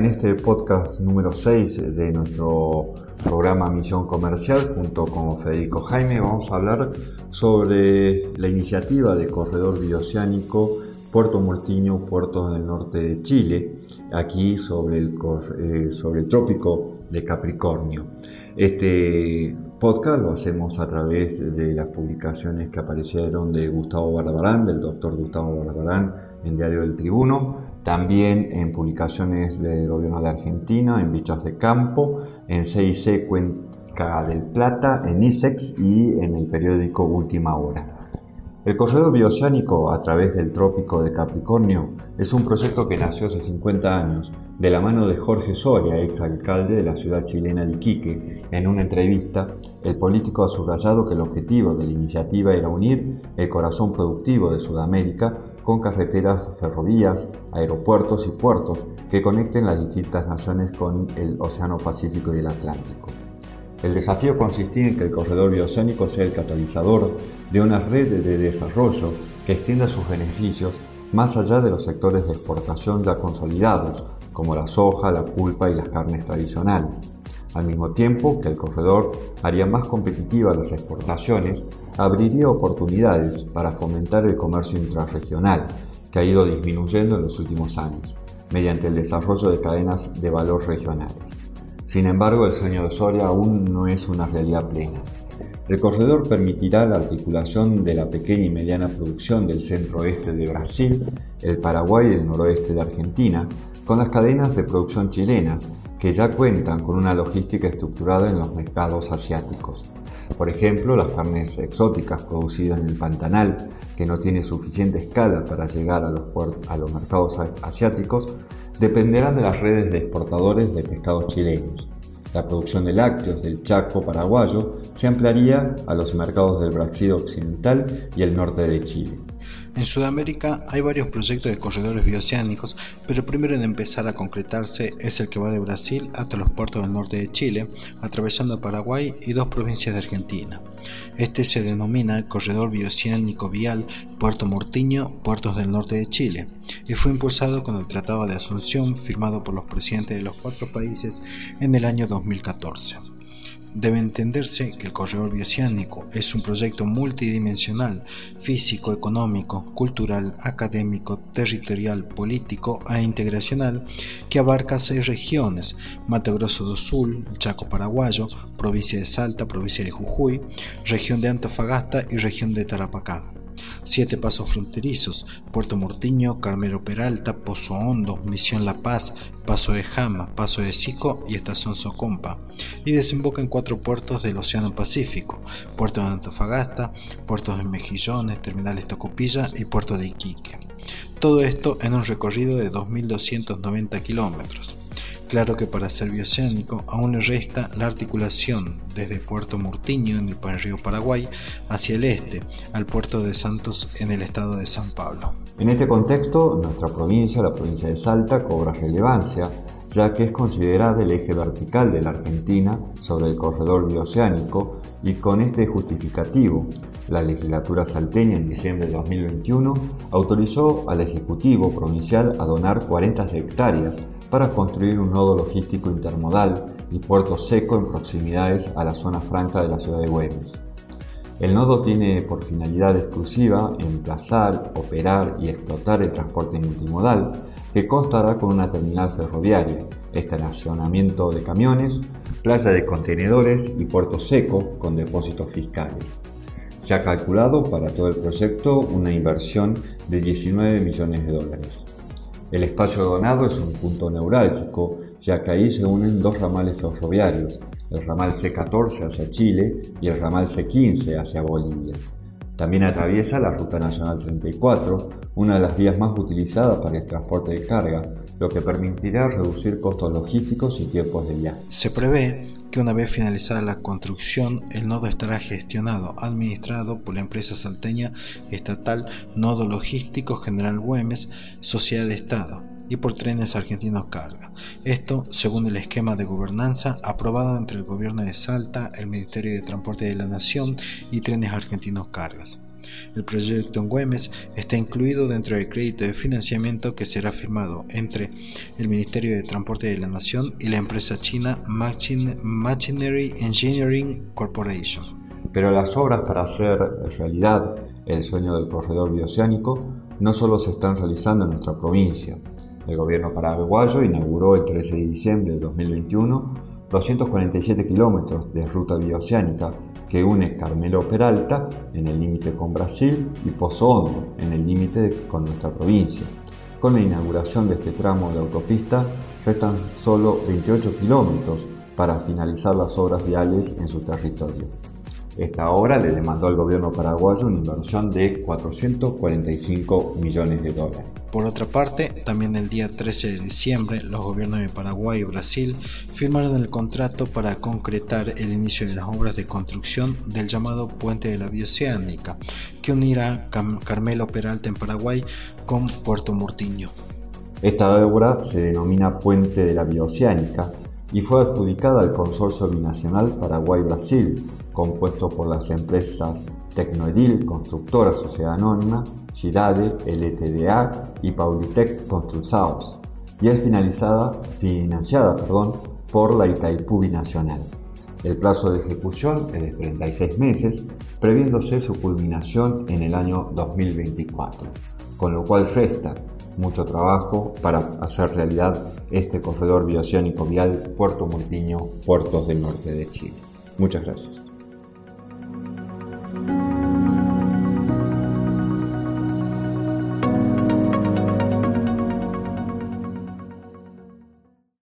en este podcast número 6 de nuestro programa Misión Comercial, junto con Federico Jaime, vamos a hablar sobre la iniciativa de corredor bioceánico Puerto Mortiño, puerto del norte de Chile, aquí sobre el, eh, sobre el trópico de Capricornio. Este podcast lo hacemos a través de las publicaciones que aparecieron de Gustavo Barbarán, del doctor Gustavo Barbarán en Diario del Tribuno, también en publicaciones del gobierno de Argentina, en Bichos de Campo, en CIC Cuenca del Plata, en ISEX y en el periódico Última Hora. El corredor bioceánico a través del trópico de Capricornio es un proyecto que nació hace 50 años de la mano de Jorge Soria, ex alcalde de la ciudad chilena de Iquique. En una entrevista, el político ha subrayado que el objetivo de la iniciativa era unir el corazón productivo de Sudamérica con carreteras, ferrovías, aeropuertos y puertos que conecten las distintas naciones con el Océano Pacífico y el Atlántico. El desafío consistía en que el corredor bioceánico sea el catalizador de una red de desarrollo que extienda sus beneficios más allá de los sectores de exportación ya consolidados, como la soja, la pulpa y las carnes tradicionales. Al mismo tiempo que el corredor haría más competitivas las exportaciones, abriría oportunidades para fomentar el comercio intrarregional, que ha ido disminuyendo en los últimos años, mediante el desarrollo de cadenas de valor regionales. Sin embargo, el sueño de Soria aún no es una realidad plena. El corredor permitirá la articulación de la pequeña y mediana producción del centro-oeste de Brasil, el Paraguay y el noroeste de Argentina, con las cadenas de producción chilenas, que ya cuentan con una logística estructurada en los mercados asiáticos. Por ejemplo, las carnes exóticas producidas en el Pantanal, que no tiene suficiente escala para llegar a los, mercados asiáticos, dependerán de las redes de exportadores de pescados chilenos. La producción de lácteos del Chaco paraguayo se ampliaría a los mercados del Brasil occidental y el norte de Chile. En Sudamérica hay varios proyectos de corredores bioceánicos, pero el primero en empezar a concretarse es el que va de Brasil hasta los puertos del norte de Chile, atravesando Paraguay y dos provincias de Argentina. Este se denomina el Corredor Bioceánico Vial Puerto Mortiño, Puertos del Norte de Chile, y fue impulsado con el Tratado de Asunción firmado por los presidentes de los cuatro países en el año 2014. Debe entenderse que el corredor bioceánico es un proyecto multidimensional, físico, económico, cultural, académico, territorial, político e integracional que abarca seis regiones, Mato Grosso do Sul, Chaco Paraguayo, provincia de Salta, provincia de Jujuy, región de Antofagasta y región de Tarapacá siete pasos fronterizos, Puerto Mortiño, Carmelo Peralta, Pozo Hondo, Misión La Paz, Paso de Jama, Paso de Sico y Estación Socompa, y desemboca en cuatro puertos del Océano Pacífico, Puerto de Antofagasta, puertos de Mejillones, Terminales Tocopilla y Puerto de Iquique. Todo esto en un recorrido de 2.290 kilómetros. Claro que para ser bioceánico aún le resta la articulación desde Puerto Murtiño en el río Paraguay hacia el este, al puerto de Santos en el estado de San Pablo. En este contexto, nuestra provincia, la provincia de Salta, cobra relevancia, ya que es considerada el eje vertical de la Argentina sobre el corredor bioceánico y con este justificativo, la legislatura salteña en diciembre de 2021 autorizó al Ejecutivo Provincial a donar 40 hectáreas para construir un nodo logístico intermodal y puerto seco en proximidades a la zona franca de la ciudad de Güemes. El nodo tiene por finalidad exclusiva emplazar, operar y explotar el transporte multimodal, que constará con una terminal ferroviaria, estacionamiento de camiones, playa de contenedores y puerto seco con depósitos fiscales. Se ha calculado para todo el proyecto una inversión de 19 millones de dólares. El espacio donado es un punto neurálgico, ya que ahí se unen dos ramales ferroviarios, el ramal C14 hacia Chile y el ramal C15 hacia Bolivia. También atraviesa la Ruta Nacional 34, una de las vías más utilizadas para el transporte de carga, lo que permitirá reducir costos logísticos y tiempos de viaje. Se prevé que una vez finalizada la construcción, el nodo estará gestionado, administrado por la empresa salteña estatal Nodo Logístico General Güemes, Sociedad de Estado, y por Trenes Argentinos Carga. Esto según el esquema de gobernanza aprobado entre el gobierno de Salta, el Ministerio de Transporte de la Nación y Trenes Argentinos Cargas. El proyecto en Güemes está incluido dentro del crédito de financiamiento que será firmado entre el Ministerio de Transporte de la Nación y la empresa china Machinery Engineering Corporation. Pero las obras para hacer realidad el sueño del corredor bioceánico no solo se están realizando en nuestra provincia. El gobierno paraguayo inauguró el 13 de diciembre de 2021 247 kilómetros de ruta bioceánica que une Carmelo Peralta en el límite con Brasil y Pozo Hondo en el límite con nuestra provincia. Con la inauguración de este tramo de autopista restan solo 28 kilómetros para finalizar las obras viales en su territorio. Esta obra le demandó al gobierno paraguayo una inversión de 445 millones de dólares. Por otra parte, también el día 13 de diciembre, los gobiernos de Paraguay y Brasil firmaron el contrato para concretar el inicio de las obras de construcción del llamado Puente de la Bioceánica, que unirá Carmelo Peralta en Paraguay con Puerto Murtiño. Esta obra se denomina Puente de la Bioceánica y fue adjudicada al Consorcio Binacional Paraguay-Brasil, compuesto por las empresas Tecnoedil Constructora Sociedad Anónima, Chirade, LTDA y Paulitec Construzaos, y es finalizada, financiada perdón, por la Itaipú Binacional. El plazo de ejecución es de 36 meses, previéndose su culminación en el año 2024, con lo cual resta mucho trabajo para hacer realidad este corredor bioceánico vial Puerto Montiño, puertos del norte de Chile. Muchas gracias. Bye.